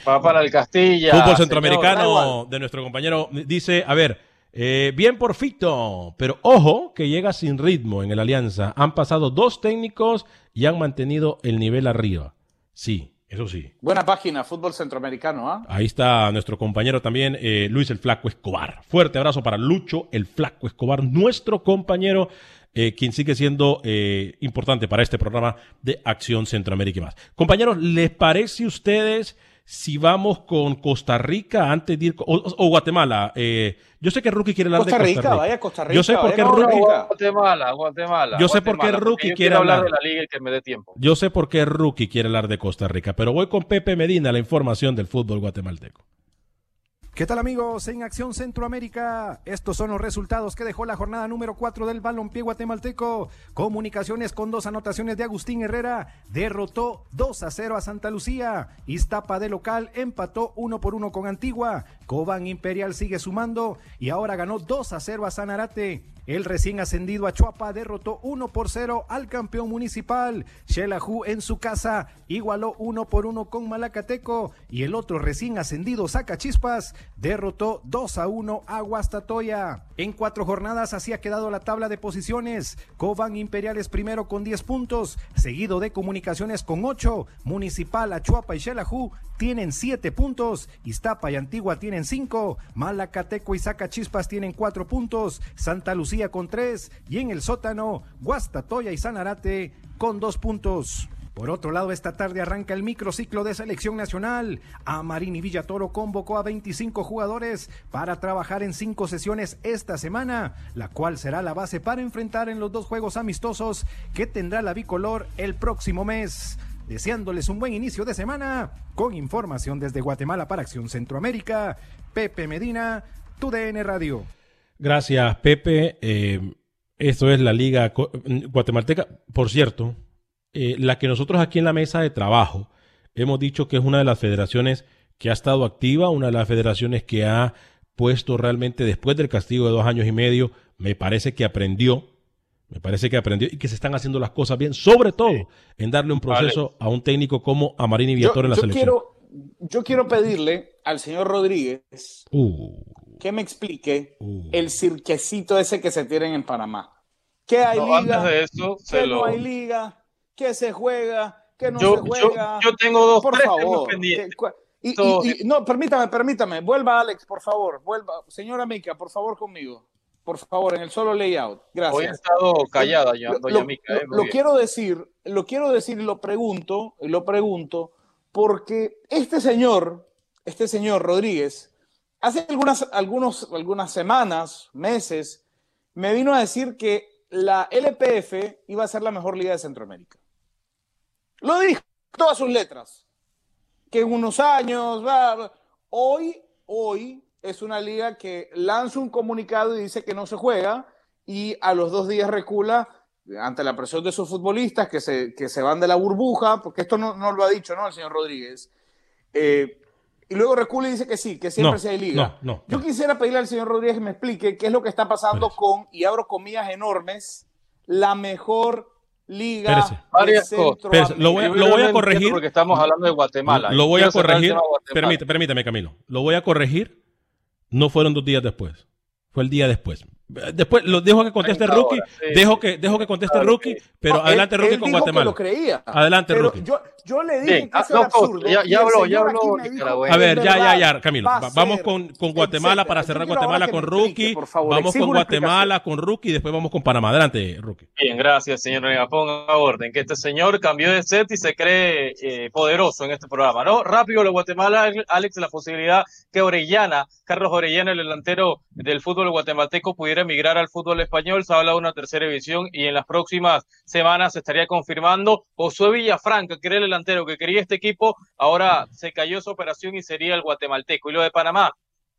Va para el Castilla. Fútbol centroamericano de nuestro compañero dice: A ver, eh, bien por Fito, pero ojo que llega sin ritmo en el Alianza. Han pasado dos técnicos y han mantenido el nivel arriba. Sí, eso sí. Buena página, fútbol centroamericano, ¿ah? Ahí está nuestro compañero también, eh, Luis el Flaco Escobar. Fuerte abrazo para Lucho el Flaco Escobar, nuestro compañero, eh, quien sigue siendo eh, importante para este programa de Acción Centroamérica y más. Compañeros, ¿les parece a ustedes si vamos con Costa Rica antes de ir o, Guatemala. Eh, yo sé que Rookie quiere hablar de Costa Rica. Vaya Costa Rica. Yo sé por qué Rookie. Guatemala, Guatemala. Yo sé por qué Rookie quiere hablar de la liga y que me dé tiempo. Yo sé por qué Rookie quiere hablar de Costa Rica, pero voy con Pepe Medina la información del fútbol guatemalteco. ¿Qué tal amigos? En Acción Centroamérica, estos son los resultados que dejó la jornada número 4 del balompié guatemalteco. Comunicaciones con dos anotaciones de Agustín Herrera, derrotó 2 a 0 a Santa Lucía. Iztapa de local empató 1 por 1 con Antigua. Cobán Imperial sigue sumando y ahora ganó 2 a 0 a Sanarate. El recién ascendido a Chuapa derrotó 1 por 0 al campeón municipal. Xelajú en su casa igualó 1 por 1 con Malacateco y el otro recién ascendido Chispas derrotó 2 a 1 a Guastatoya. En cuatro jornadas así ha quedado la tabla de posiciones. Cobán Imperiales primero con 10 puntos, seguido de Comunicaciones con 8. Municipal, Achuapa y Xelajú tienen 7 puntos. Iztapa y Antigua tienen 5. Malacateco y Chispas tienen 4 puntos. Santa Lucía con 3. Y en el sótano, Guastatoya y Sanarate con 2 puntos. Por otro lado, esta tarde arranca el microciclo de selección nacional. Amarini Villatoro convocó a 25 jugadores para trabajar en cinco sesiones esta semana, la cual será la base para enfrentar en los dos juegos amistosos que tendrá la bicolor el próximo mes. Deseándoles un buen inicio de semana, con información desde Guatemala para Acción Centroamérica, Pepe Medina, TUDN Radio. Gracias, Pepe. Eh, esto es la Liga Guatemalteca. Por cierto, eh, la que nosotros aquí en la mesa de trabajo hemos dicho que es una de las federaciones que ha estado activa, una de las federaciones que ha puesto realmente después del castigo de dos años y medio, me parece que aprendió, me parece que aprendió y que se están haciendo las cosas bien, sobre todo en darle un proceso a un técnico como a Marini Viator en la selección. Quiero, yo quiero pedirle al señor Rodríguez uh. Que me explique uh. el cirquecito ese que se tienen en Panamá. ¿Qué hay liga? De eso, ¿Qué no hay liga? qué se juega, qué no se juega. Yo, tengo dos, por favor. Y, no, permítame, permítame, vuelva Alex, por favor, vuelva. Señora Mica, por favor conmigo. Por favor, en el solo layout. Gracias. Hoy he estado callada, ya, doña Mica. Eh, lo, quiero decir, lo quiero decir y lo pregunto, y lo pregunto, porque este señor, este señor Rodríguez, hace algunas, algunos, algunas semanas, meses, me vino a decir que la LPF iba a ser la mejor liga de Centroamérica. Lo dijo, todas sus letras. Que en unos años, va, hoy, hoy es una liga que lanza un comunicado y dice que no se juega y a los dos días recula ante la presión de sus futbolistas que se, que se van de la burbuja, porque esto no, no lo ha dicho, ¿no? El señor Rodríguez. Eh, y luego recula y dice que sí, que siempre se hay liga. Yo quisiera pedirle al señor Rodríguez que me explique qué es lo que está pasando con, y abro comillas enormes, la mejor liga Varias cosas. Lo voy, lo voy a corregir. Porque estamos hablando de Guatemala. Lo voy a corregir. Permítame, permítame, Camilo. Lo voy a corregir. No fueron dos días después. Fue el día después. Después lo dejo que conteste rookie, dejo que dejo que conteste rookie, pero adelante rookie con Guatemala. lo creía. Adelante rookie. Yo, yo le dije que eso era absurdo. Ya, ya habló, ya habló. A ver, ya, ya, ya, Camilo. Vamos con, con Guatemala para cerrar Guatemala con rookie. Vamos con Guatemala con rookie y después vamos con Panamá. Adelante, rookie. Bien, gracias, señor. Ponga orden que este señor cambió de set y se cree eh, poderoso en este programa, ¿no? Rápido, lo Guatemala, Alex, la posibilidad que Orellana, Carlos Orellana, el delantero del fútbol guatemalteco, pudiera emigrar al fútbol español. Se habla de una tercera división y en las próximas semanas se estaría confirmando. Josué Villafranca, que era el delantero que quería este equipo, ahora se cayó esa operación y sería el guatemalteco. Y lo de Panamá,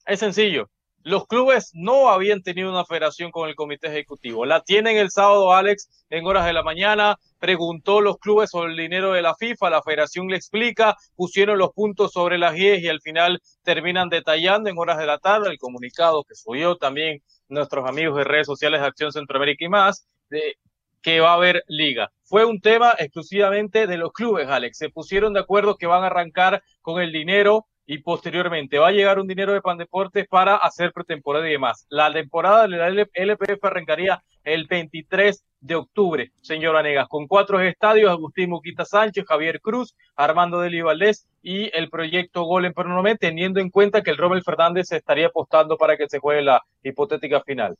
es sencillo. Los clubes no habían tenido una federación con el comité ejecutivo. La tienen el sábado, Alex, en horas de la mañana. Preguntó los clubes sobre el dinero de la FIFA. La federación le explica. Pusieron los puntos sobre las 10 y al final terminan detallando en horas de la tarde el comunicado que subió también nuestros amigos de redes sociales de Acción Centroamérica y más, de que va a haber liga. Fue un tema exclusivamente de los clubes, Alex. Se pusieron de acuerdo que van a arrancar con el dinero y posteriormente va a llegar un dinero de Pandeportes para hacer pretemporada y demás. La temporada de la LPF arrancaría el 23 de octubre, señor Anegas, con cuatro estadios, Agustín Muquita Sánchez, Javier Cruz, Armando Deli Valdés y el proyecto Gol en Pernomé, teniendo en cuenta que el Rommel Fernández se estaría apostando para que se juegue la hipotética final.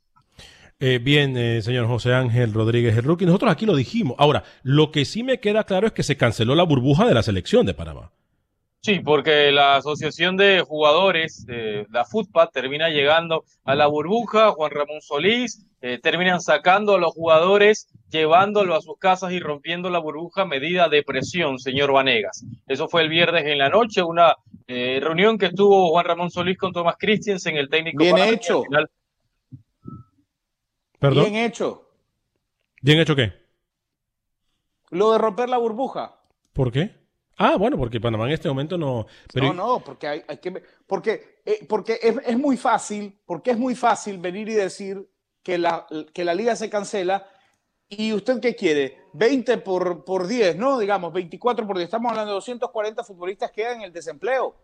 Eh, bien, eh, señor José Ángel Rodríguez rookie, nosotros aquí lo dijimos. Ahora, lo que sí me queda claro es que se canceló la burbuja de la selección de Panamá. Sí, porque la Asociación de Jugadores, la FUTPA, termina llegando a la burbuja, Juan Ramón Solís, eh, terminan sacando a los jugadores, llevándolo a sus casas y rompiendo la burbuja medida de presión, señor Vanegas. Eso fue el viernes en la noche, una eh, reunión que tuvo Juan Ramón Solís con Tomás Christiansen, el técnico. Bien hecho. ¿Perdón? Bien hecho. ¿Bien hecho qué? Lo de romper la burbuja. ¿Por qué? Ah, bueno, porque Panamá en este momento no. No, no, porque hay, que. Porque, eh, porque es, muy fácil, porque es muy fácil venir y decir que la, que la liga se cancela. ¿Y usted qué quiere? 20 por, por 10, ¿no? Digamos, 24 por 10. Estamos hablando de 240 futbolistas que quedan en el desempleo.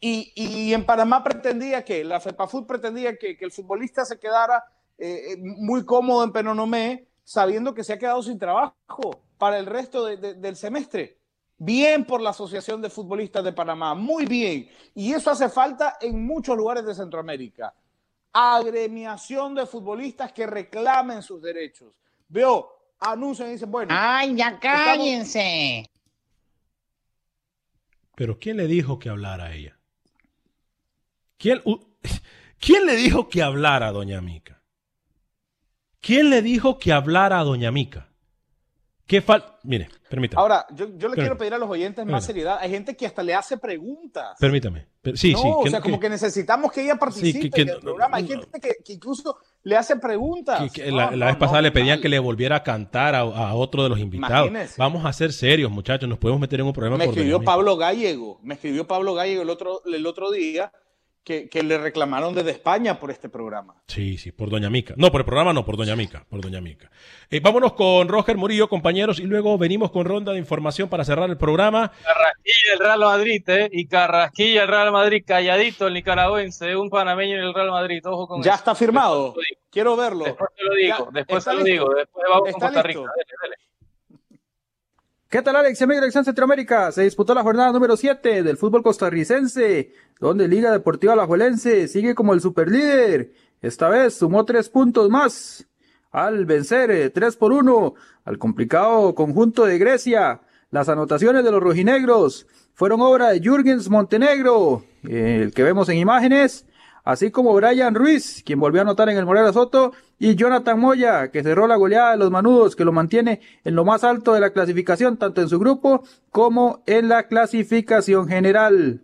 Y, y en Panamá pretendía que, la FEPAFUT pretendía que, que el futbolista se quedara eh, muy cómodo en Penonomé, sabiendo que se ha quedado sin trabajo para el resto del semestre. Bien por la Asociación de Futbolistas de Panamá, muy bien. Y eso hace falta en muchos lugares de Centroamérica. Agremiación de futbolistas que reclamen sus derechos. Veo, anuncian y dicen, bueno. ¡Ay, ya cállense! Pero ¿quién le dijo que hablara a ella? ¿Quién, ¿Quién le dijo que hablara a Doña Mica? ¿Quién le dijo que hablara a Doña Mica? ¿Qué falta? Mire, permítame. Ahora, yo, le quiero pedir a los oyentes más seriedad. Hay gente que hasta le hace preguntas. Permítame. Sí, no, sí. o sea, como que necesitamos que ella participe en el programa. Hay gente que, incluso le hace preguntas. la, vez pasada le pedían que le volviera a cantar a, otro de los invitados. Vamos a ser serios, muchachos. Nos podemos meter en un problema. Me escribió Pablo Gallego. Me escribió Pablo Gallego el otro, el otro día que, le reclamaron desde España por este programa. Sí, sí, por Doña Mica. No, por el programa no, por Doña Mica, por Doña Mica. Eh, vámonos con Roger Murillo, compañeros, y luego venimos con ronda de información para cerrar el programa. Carrasquilla el Real Madrid, ¿eh? Y Carrasquilla el Real Madrid, calladito el nicaragüense, un panameño en el Real Madrid, ojo con Ya está firmado, quiero verlo. Después te lo digo, después te lo digo, después vamos con Costa Rica. ¿Qué tal Alex, amigo de Centroamérica? Se disputó la jornada número 7 del fútbol costarricense, donde Liga Deportiva Alajuelense sigue como el superlíder. Esta vez sumó tres puntos más al vencer 3 eh, por 1 al complicado conjunto de Grecia. Las anotaciones de los rojinegros fueron obra de Jürgens Montenegro, el que vemos en imágenes, así como Brian Ruiz, quien volvió a anotar en el Morera Soto, y Jonathan Moya, que cerró la goleada de los Manudos, que lo mantiene en lo más alto de la clasificación, tanto en su grupo como en la clasificación general.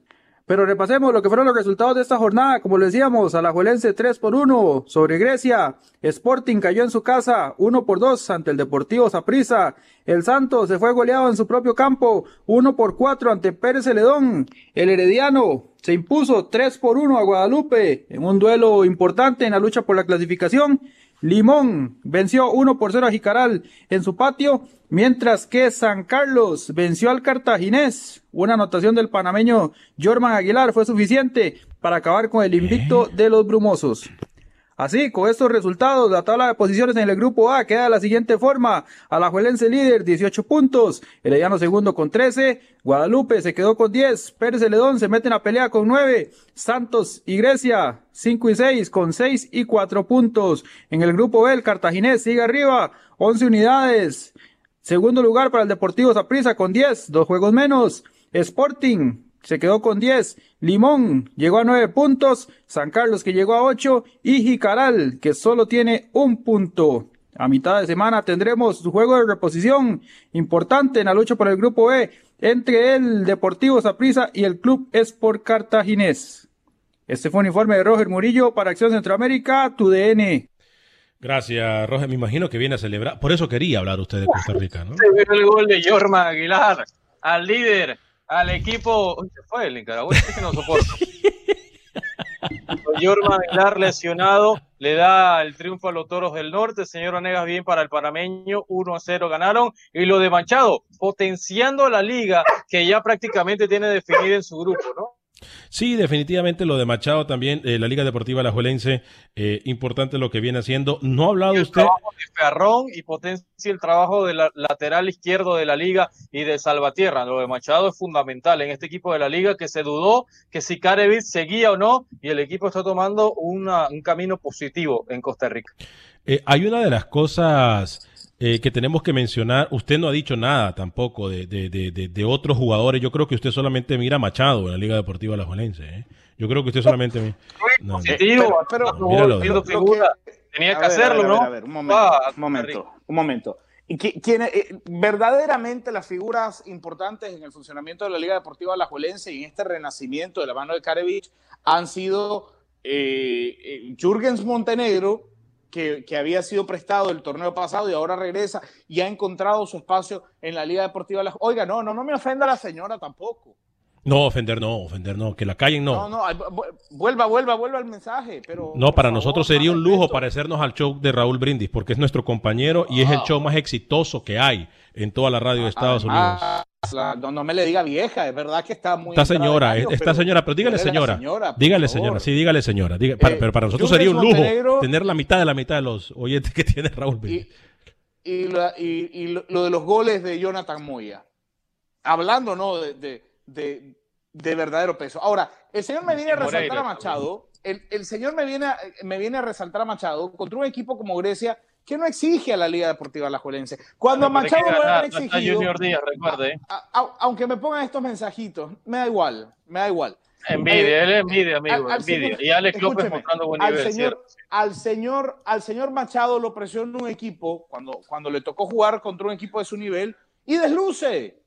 Pero repasemos lo que fueron los resultados de esta jornada. Como les decíamos, Alajuelense 3 por 1 sobre Grecia. Sporting cayó en su casa 1 por 2 ante el Deportivo Saprissa. El Santos se fue goleado en su propio campo 1 por 4 ante Pérez Celedón. El Herediano se impuso 3 por 1 a Guadalupe en un duelo importante en la lucha por la clasificación. Limón venció 1 por 0 a Jicaral en su patio, mientras que San Carlos venció al Cartaginés. Una anotación del panameño Jorman Aguilar fue suficiente para acabar con el invicto de los brumosos. Así, con estos resultados, la tabla de posiciones en el grupo A queda de la siguiente forma. Alajuelense líder, 18 puntos. Herediano segundo con 13. Guadalupe se quedó con 10. Pérez Celedón se mete en la pelea con 9. Santos y Grecia, 5 y 6 con 6 y 4 puntos. En el grupo B, el Cartaginés sigue arriba, 11 unidades. Segundo lugar para el Deportivo Zaprisa con 10, dos juegos menos. Sporting se quedó con 10. Limón llegó a 9 puntos. San Carlos que llegó a 8. Y Jicaral que solo tiene un punto. A mitad de semana tendremos su juego de reposición importante en la lucha por el grupo E entre el Deportivo Saprissa y el Club Sport Cartaginés. Este fue un informe de Roger Murillo para Acción Centroamérica, tu DN. Gracias, Roger. Me imagino que viene a celebrar. Por eso quería hablar usted de Costa Rica, ¿no? Se ve el gol de Jorma Aguilar al líder al equipo. Uy, se fue el nicaragüense que no soporto. Jorma Aguilar lesionado le da el triunfo a los toros del norte. Señor Anegas, bien para el panameño. 1 a 0 ganaron. Y lo de Manchado, potenciando a la liga que ya prácticamente tiene definida en su grupo, ¿no? Sí, definitivamente lo de Machado también, eh, la Liga Deportiva Alajuelense, eh, importante lo que viene haciendo. No ha hablado el usted. trabajo de Ferrón y potencia el trabajo del lateral izquierdo de la liga y de Salvatierra. Lo de Machado es fundamental en este equipo de la liga que se dudó que si Carevich seguía o no y el equipo está tomando una, un camino positivo en Costa Rica. Eh, hay una de las cosas eh, que tenemos que mencionar. Usted no ha dicho nada tampoco de, de, de, de, otros jugadores. Yo creo que usted solamente mira a Machado en la Liga Deportiva La ¿eh? Yo creo que usted solamente mira. No, positivo, pero. Tenía que hacerlo, a ver, ¿no? A ver, un momento, ah, un momento, un momento. Que, quien, eh, verdaderamente las figuras importantes en el funcionamiento de la Liga Deportiva Alajuelense y en este renacimiento de la mano de Karevich han sido eh, eh, Jürgens Montenegro, que, que, había sido prestado el torneo pasado y ahora regresa y ha encontrado su espacio en la Liga Deportiva. Oiga, no, no, no me ofenda la señora tampoco. No, ofender no, ofender no, que la callen no. No, no, vuelva, vuelva, vuelva al mensaje, pero... No, para nosotros sería un lujo parecernos al show de Raúl Brindis, porque es nuestro compañero y es el show más exitoso que hay en toda la radio de Estados Unidos. La, no, no, me le diga vieja, es verdad que está muy... Esta señora, año, esta pero, señora, pero dígale señora. señora dígale favor. señora, sí, dígale señora. Para, Eh, pero para nosotros sería un lujo Montenegro- tener la mitad de la mitad de los oyentes que tiene Raúl. Y, la- y- y lo, lo de los goles de Jonathan Moya. Hablando, ¿no? De, de, de- de verdadero peso. Ahora, el señor me viene a resaltar a Machado. El, el señor me viene, a, me viene a resaltar a Machado contra un equipo como Grecia que no exige a la Liga Deportiva Alajuelense. Cuando Pero Machado lo han exigido, Junior Díaz, recuerde. a- a- aunque me pongan estos mensajitos, me da igual, me da igual. Envidia, Eh, él es envidia, amigo, al- al envidia. señor- y Alex López mostrando buen al nivel, señor, ¿cierto? al señor, al señor Machado lo presionó un equipo cuando, cuando le tocó jugar contra un equipo de su nivel y desluce,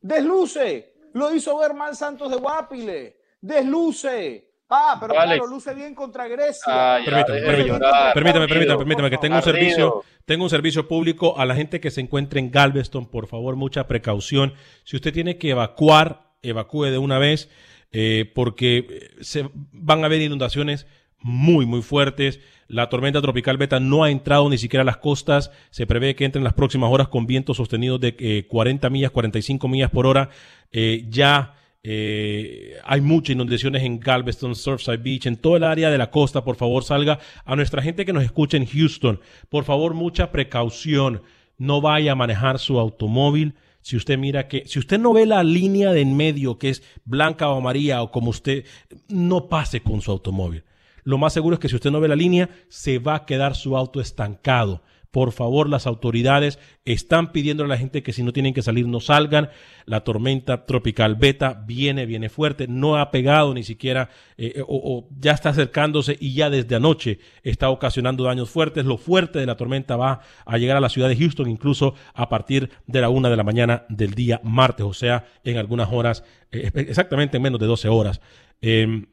desluce. Lo hizo ver mal Santos de Guapile, desluce. Ah, pero Alex. claro, luce bien contra Grecia. Ah, Permítame, permítame, permítame, permítame, permítame, que tengo un servicio, tengo un servicio público a la gente que se encuentre en Galveston, por favor, mucha precaución. Si usted tiene que evacuar, evacúe de una vez, eh, porque se van a haber inundaciones muy, muy fuertes. La tormenta tropical beta no ha entrado ni siquiera a las costas. Se prevé que entre en las próximas horas con vientos sostenidos de eh, 40 millas, 45 millas por hora. Eh, ya eh, hay muchas inundaciones en Galveston, Surfside Beach, en toda el área de la costa. Por favor, salga a nuestra gente que nos escucha en Houston. Por favor, mucha precaución. No vaya a manejar su automóvil. Si usted mira que, si usted no ve la línea de en medio que es blanca o amarilla o como usted, no pase con su automóvil. Lo más seguro es que si usted no ve la línea, se va a quedar su auto estancado. Por favor, las autoridades están pidiendo a la gente que si no tienen que salir, no salgan. La tormenta tropical beta viene, viene fuerte. No ha pegado ni siquiera, eh, o, o ya está acercándose y ya desde anoche está ocasionando daños fuertes. Lo fuerte de la tormenta va a llegar a la ciudad de Houston, incluso a partir de la una de la mañana del día martes, o sea, en algunas horas, eh, exactamente en menos de 12 horas. Eh,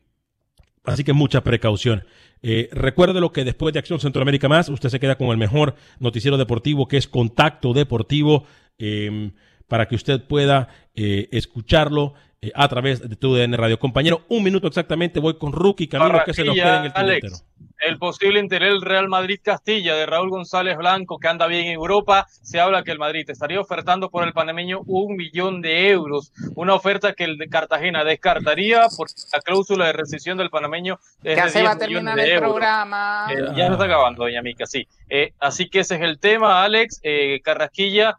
Así que mucha precaución. Eh, recuerde lo que después de Acción Centroamérica Más, usted se queda con el mejor noticiero deportivo que es Contacto Deportivo. Eh, para que usted pueda eh, escucharlo eh, a través de tu DN Radio. Compañero, un minuto exactamente, voy con Rookie Camilo, que se nos quede en el tintero. El posible interés del Real Madrid Castilla de Raúl González Blanco, que anda bien en Europa. Se habla que el Madrid estaría ofertando por el panameño un millón de euros. Una oferta que el de Cartagena descartaría por la cláusula de rescisión del panameño. ya se va a terminar el programa. Eh, ya se está acabando, doña Mica, sí. Eh, así que ese es el tema, Alex. Eh, Carrasquilla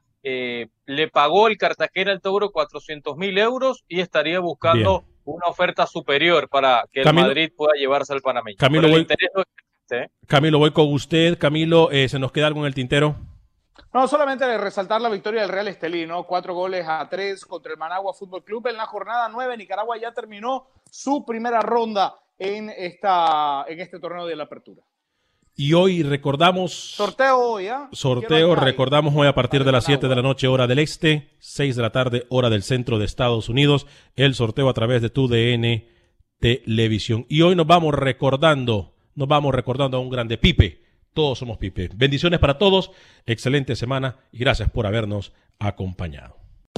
le pagó el Cartagena al Tauro 400 mil euros y estaría buscando una oferta superior para que el Madrid pueda llevarse al panameño. Camilo, voy, Camilo, voy con usted. Camilo, ¿se nos queda algo en el tintero? No, solamente resaltar la victoria del Real Estelino, cuatro goles a tres contra el Managua Fútbol Club en la jornada nueve. Nicaragua ya terminó su primera ronda en, esta, en este torneo de la apertura. Y hoy recordamos. Sorteo hoy, ¿ah? Sorteo, recordamos hoy a partir de las 7 de la noche, hora del este, 6 de la tarde, hora del centro de Estados Unidos. El sorteo a través de tu DN Televisión. Y hoy nos vamos recordando, nos vamos recordando a un grande Pipe. Todos somos Pipe. Bendiciones para todos, excelente semana y gracias por habernos acompañado.